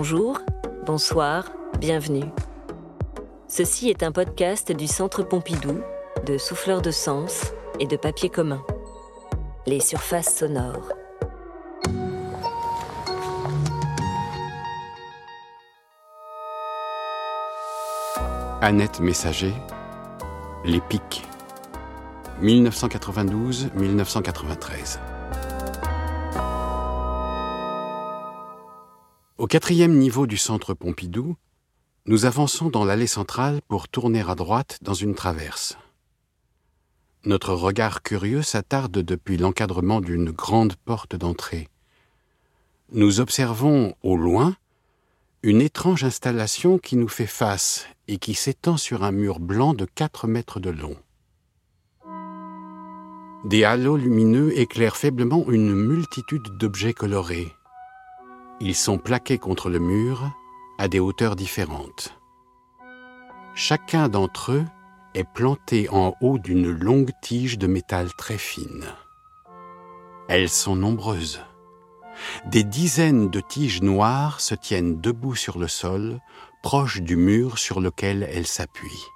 Bonjour, bonsoir, bienvenue. Ceci est un podcast du Centre Pompidou, de Souffleurs de Sens et de Papier commun. Les surfaces sonores. Annette Messager, Les Pics, 1992-1993. Au quatrième niveau du centre Pompidou, nous avançons dans l'allée centrale pour tourner à droite dans une traverse. Notre regard curieux s'attarde depuis l'encadrement d'une grande porte d'entrée. Nous observons au loin une étrange installation qui nous fait face et qui s'étend sur un mur blanc de 4 mètres de long. Des halos lumineux éclairent faiblement une multitude d'objets colorés. Ils sont plaqués contre le mur à des hauteurs différentes. Chacun d'entre eux est planté en haut d'une longue tige de métal très fine. Elles sont nombreuses. Des dizaines de tiges noires se tiennent debout sur le sol, proches du mur sur lequel elles s'appuient.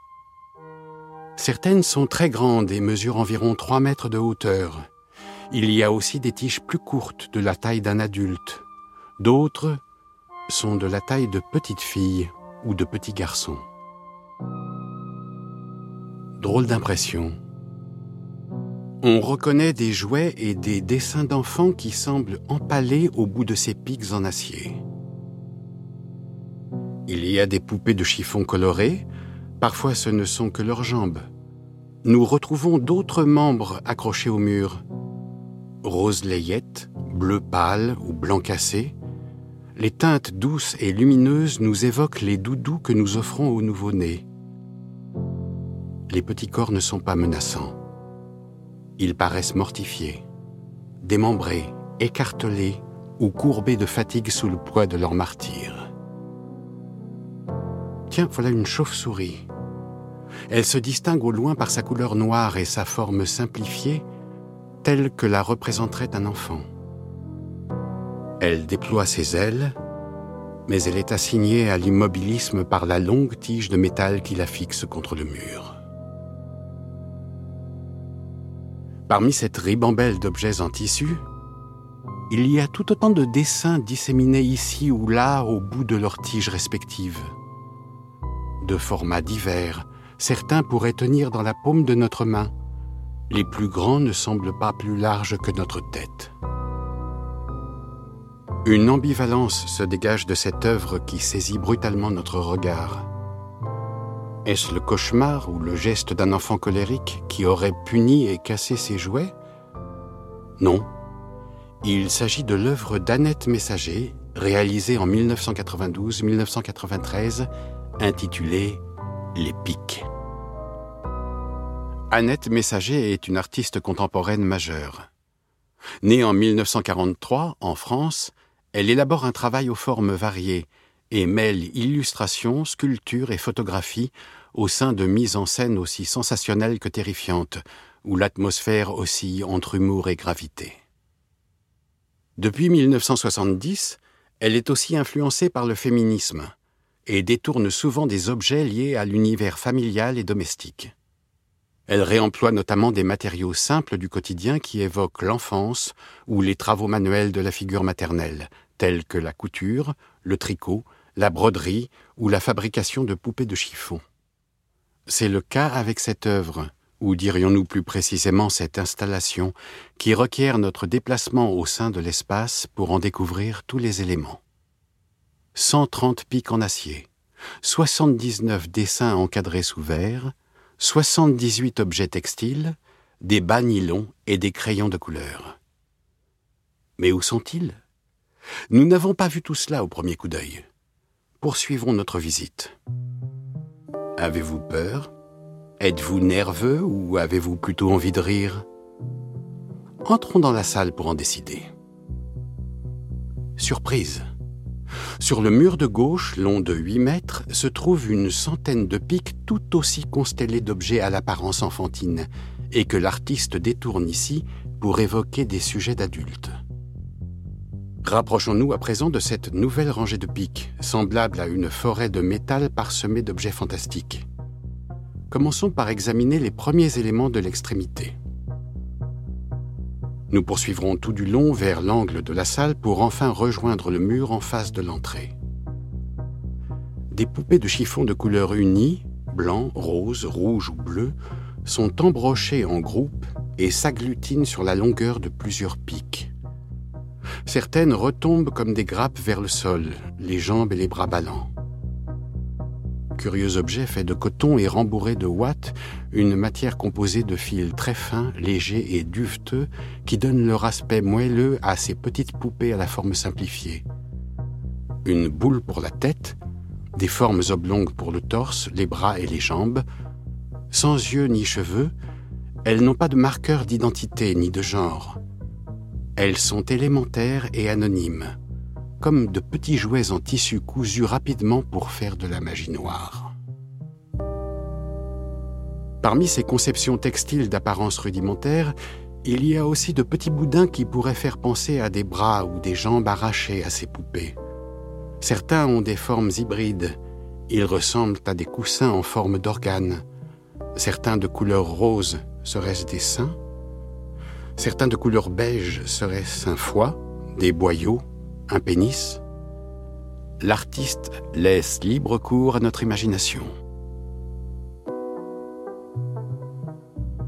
Certaines sont très grandes et mesurent environ 3 mètres de hauteur. Il y a aussi des tiges plus courtes de la taille d'un adulte, D'autres sont de la taille de petites filles ou de petits garçons. Drôle d'impression. On reconnaît des jouets et des dessins d'enfants qui semblent empalés au bout de ces pics en acier. Il y a des poupées de chiffon colorées, parfois ce ne sont que leurs jambes. Nous retrouvons d'autres membres accrochés au mur. Rose layette, bleu pâle ou blanc cassé, les teintes douces et lumineuses nous évoquent les doudous que nous offrons aux nouveau-nés. Les petits corps ne sont pas menaçants. Ils paraissent mortifiés, démembrés, écartelés ou courbés de fatigue sous le poids de leur martyr. Tiens, voilà une chauve-souris. Elle se distingue au loin par sa couleur noire et sa forme simplifiée, telle que la représenterait un enfant. Elle déploie ses ailes, mais elle est assignée à l'immobilisme par la longue tige de métal qui la fixe contre le mur. Parmi cette ribambelle d'objets en tissu, il y a tout autant de dessins disséminés ici ou là au bout de leurs tiges respectives. De formats divers, certains pourraient tenir dans la paume de notre main. Les plus grands ne semblent pas plus larges que notre tête. Une ambivalence se dégage de cette œuvre qui saisit brutalement notre regard. Est-ce le cauchemar ou le geste d'un enfant colérique qui aurait puni et cassé ses jouets? Non. Il s'agit de l'œuvre d'Annette Messager, réalisée en 1992-1993, intitulée Les Pics. Annette Messager est une artiste contemporaine majeure. Née en 1943 en France, elle élabore un travail aux formes variées et mêle illustration, sculpture et photographie au sein de mises en scène aussi sensationnelles que terrifiantes, où l'atmosphère oscille entre humour et gravité. Depuis 1970, elle est aussi influencée par le féminisme et détourne souvent des objets liés à l'univers familial et domestique. Elle réemploie notamment des matériaux simples du quotidien qui évoquent l'enfance ou les travaux manuels de la figure maternelle, tels que la couture, le tricot, la broderie ou la fabrication de poupées de chiffon. C'est le cas avec cette œuvre, ou dirions-nous plus précisément cette installation, qui requiert notre déplacement au sein de l'espace pour en découvrir tous les éléments. 130 pics en acier, 79 dessins encadrés sous verre, 78 objets textiles, des bas nylons et des crayons de couleur. Mais où sont-ils? Nous n'avons pas vu tout cela au premier coup d'œil. Poursuivons notre visite. Avez-vous peur? Êtes-vous nerveux ou avez-vous plutôt envie de rire? Entrons dans la salle pour en décider. Surprise. Sur le mur de gauche, long de 8 mètres, se trouve une centaine de pics tout aussi constellés d'objets à l'apparence enfantine, et que l'artiste détourne ici pour évoquer des sujets d'adultes. Rapprochons-nous à présent de cette nouvelle rangée de pics, semblable à une forêt de métal parsemée d'objets fantastiques. Commençons par examiner les premiers éléments de l'extrémité. Nous poursuivrons tout du long vers l'angle de la salle pour enfin rejoindre le mur en face de l'entrée. Des poupées de chiffon de couleur unie, blanc, rose, rouge ou bleu, sont embrochées en groupes et s'agglutinent sur la longueur de plusieurs pics. Certaines retombent comme des grappes vers le sol, les jambes et les bras ballants. Curieux objet fait de coton et rembourré de ouate, une matière composée de fils très fins, légers et duveteux qui donnent leur aspect moelleux à ces petites poupées à la forme simplifiée. Une boule pour la tête, des formes oblongues pour le torse, les bras et les jambes. Sans yeux ni cheveux, elles n'ont pas de marqueur d'identité ni de genre. Elles sont élémentaires et anonymes, comme de petits jouets en tissu cousus rapidement pour faire de la magie noire. Parmi ces conceptions textiles d'apparence rudimentaire, il y a aussi de petits boudins qui pourraient faire penser à des bras ou des jambes arrachés à ces poupées. Certains ont des formes hybrides. Ils ressemblent à des coussins en forme d'organes. Certains de couleur rose seraient-ce des seins? Certains de couleur beige seraient-ce un foie, des boyaux, un pénis L'artiste laisse libre cours à notre imagination.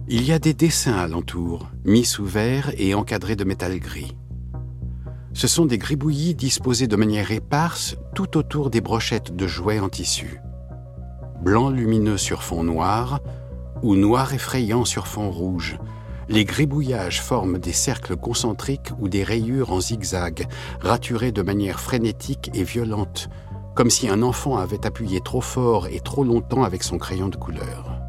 Il y a des dessins alentour, mis sous verre et encadrés de métal gris. Ce sont des gribouillis disposés de manière éparse tout autour des brochettes de jouets en tissu. Blanc lumineux sur fond noir ou noir effrayant sur fond rouge, les gribouillages forment des cercles concentriques ou des rayures en zigzag, raturés de manière frénétique et violente, comme si un enfant avait appuyé trop fort et trop longtemps avec son crayon de couleur.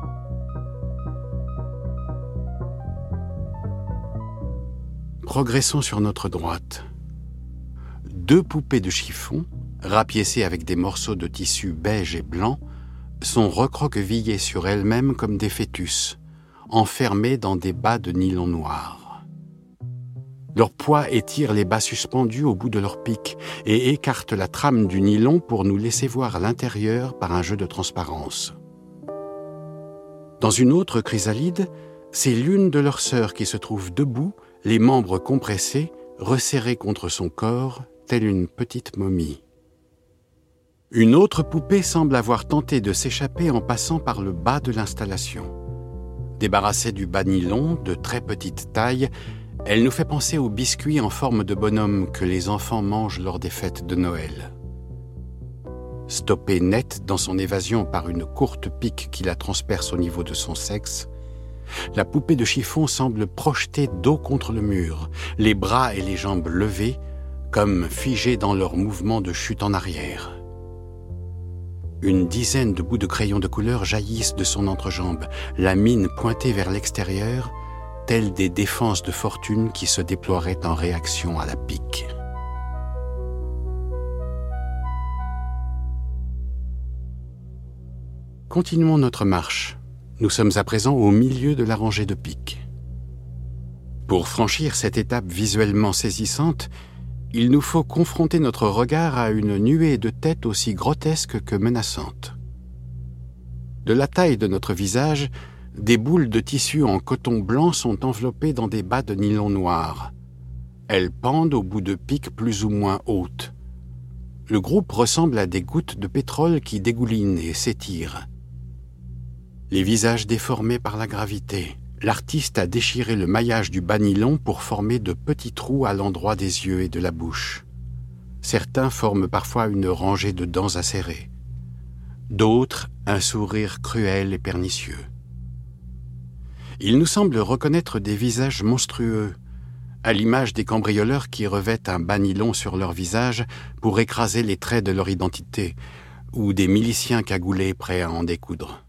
Progressons sur notre droite. Deux poupées de chiffon, rapiécées avec des morceaux de tissu beige et blanc, sont recroquevillées sur elles-mêmes comme des fœtus, enfermés dans des bas de nylon noir. Leur poids étire les bas suspendus au bout de leur pic et écarte la trame du nylon pour nous laisser voir l'intérieur par un jeu de transparence. Dans une autre chrysalide, c'est l'une de leurs sœurs qui se trouve debout, les membres compressés, resserrés contre son corps, telle une petite momie. Une autre poupée semble avoir tenté de s'échapper en passant par le bas de l'installation. Débarrassée du bas nylon de très petite taille, elle nous fait penser aux biscuits en forme de bonhomme que les enfants mangent lors des fêtes de Noël. Stoppée nette dans son évasion par une courte pique qui la transperce au niveau de son sexe, la poupée de chiffon semble projetée dos contre le mur, les bras et les jambes levés, comme figés dans leur mouvement de chute en arrière. Une dizaine de bouts de crayon de couleur jaillissent de son entrejambe, la mine pointée vers l'extérieur, telles des défenses de fortune qui se déploieraient en réaction à la pique. Continuons notre marche. Nous sommes à présent au milieu de la rangée de piques. Pour franchir cette étape visuellement saisissante, il nous faut confronter notre regard à une nuée de têtes aussi grotesque que menaçante. De la taille de notre visage, des boules de tissu en coton blanc sont enveloppées dans des bas de nylon noir. Elles pendent au bout de piques plus ou moins hautes. Le groupe ressemble à des gouttes de pétrole qui dégoulinent et s'étirent. Les visages déformés par la gravité, l'artiste a déchiré le maillage du banylon pour former de petits trous à l'endroit des yeux et de la bouche. Certains forment parfois une rangée de dents acérées, d'autres un sourire cruel et pernicieux. Il nous semble reconnaître des visages monstrueux, à l'image des cambrioleurs qui revêtent un banylon sur leur visage pour écraser les traits de leur identité, ou des miliciens cagoulés prêts à en découdre.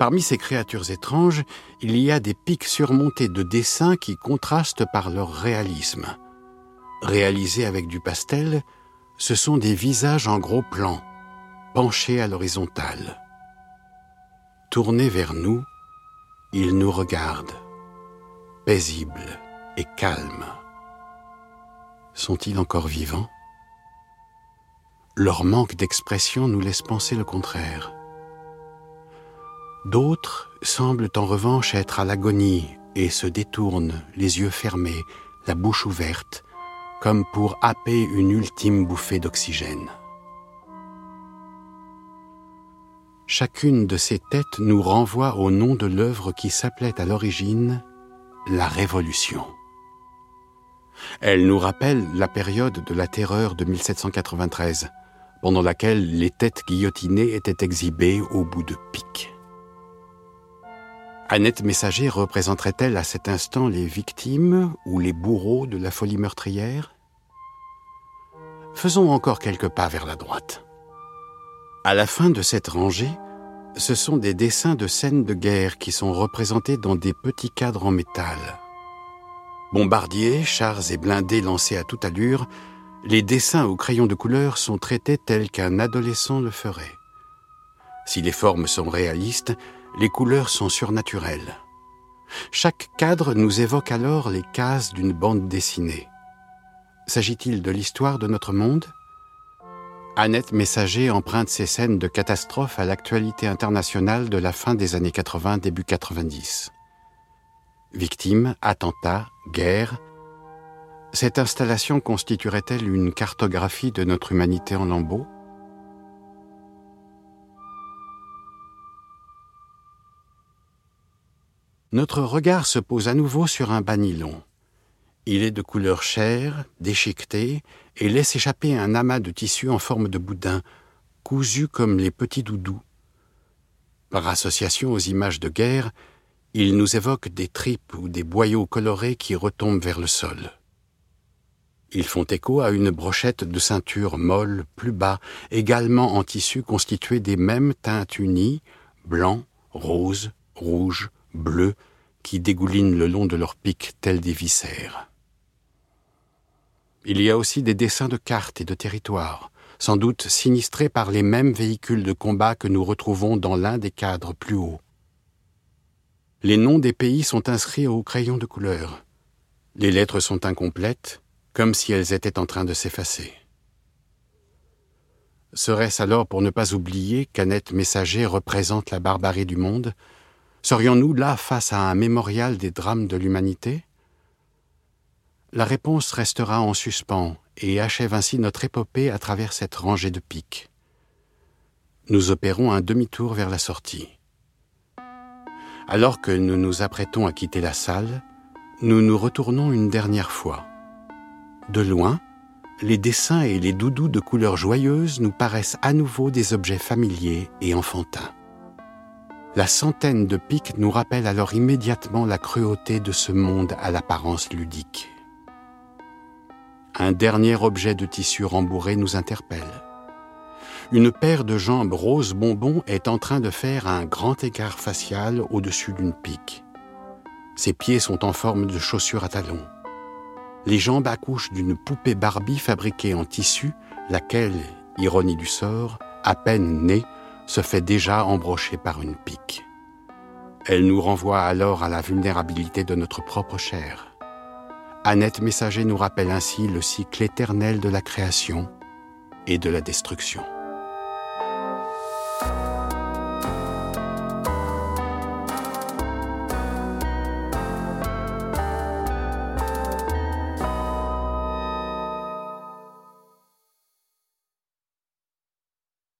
Parmi ces créatures étranges, il y a des pics surmontés de dessins qui contrastent par leur réalisme. Réalisés avec du pastel, ce sont des visages en gros plan, penchés à l'horizontale. Tournés vers nous, ils nous regardent, paisibles et calmes. sont-ils encore vivants? Leur manque d'expression nous laisse penser le contraire. D'autres semblent en revanche être à l'agonie et se détournent, les yeux fermés, la bouche ouverte, comme pour happer une ultime bouffée d'oxygène. Chacune de ces têtes nous renvoie au nom de l'œuvre qui s'appelait à l'origine la Révolution. Elle nous rappelle la période de la terreur de 1793, pendant laquelle les têtes guillotinées étaient exhibées au bout de piques. Annette Messager représenterait-elle à cet instant les victimes ou les bourreaux de la folie meurtrière? Faisons encore quelques pas vers la droite. À la fin de cette rangée, ce sont des dessins de scènes de guerre qui sont représentés dans des petits cadres en métal. Bombardiers, chars et blindés lancés à toute allure, les dessins au crayon de couleur sont traités tels qu'un adolescent le ferait. Si les formes sont réalistes, les couleurs sont surnaturelles. Chaque cadre nous évoque alors les cases d'une bande dessinée. S'agit-il de l'histoire de notre monde? Annette Messager emprunte ces scènes de catastrophe à l'actualité internationale de la fin des années 80, début 90. Victimes, attentats, guerre, cette installation constituerait-elle une cartographie de notre humanité en lambeaux? Notre regard se pose à nouveau sur un banilon. Il est de couleur chair, déchiqueté, et laisse échapper un amas de tissu en forme de boudin, cousu comme les petits doudous. Par association aux images de guerre, il nous évoque des tripes ou des boyaux colorés qui retombent vers le sol. Ils font écho à une brochette de ceinture molle plus bas, également en tissu constitué des mêmes teintes unies, blanc, rose, rouge, bleus, qui dégoulinent le long de leurs pics tels des viscères. Il y a aussi des dessins de cartes et de territoires, sans doute sinistrés par les mêmes véhicules de combat que nous retrouvons dans l'un des cadres plus hauts. Les noms des pays sont inscrits au crayon de couleur. Les lettres sont incomplètes, comme si elles étaient en train de s'effacer. Serait-ce alors pour ne pas oublier qu'Annette Messager représente la barbarie du monde Serions-nous là face à un mémorial des drames de l'humanité? La réponse restera en suspens et achève ainsi notre épopée à travers cette rangée de pics. Nous opérons un demi-tour vers la sortie. Alors que nous nous apprêtons à quitter la salle, nous nous retournons une dernière fois. De loin, les dessins et les doudous de couleurs joyeuses nous paraissent à nouveau des objets familiers et enfantins. La centaine de pics nous rappelle alors immédiatement la cruauté de ce monde à l'apparence ludique. Un dernier objet de tissu rembourré nous interpelle. Une paire de jambes roses bonbons est en train de faire un grand écart facial au-dessus d'une pique. Ses pieds sont en forme de chaussures à talons. Les jambes accouchent d'une poupée Barbie fabriquée en tissu, laquelle, ironie du sort, à peine née, se fait déjà embrocher par une pique. Elle nous renvoie alors à la vulnérabilité de notre propre chair. Annette Messager nous rappelle ainsi le cycle éternel de la création et de la destruction.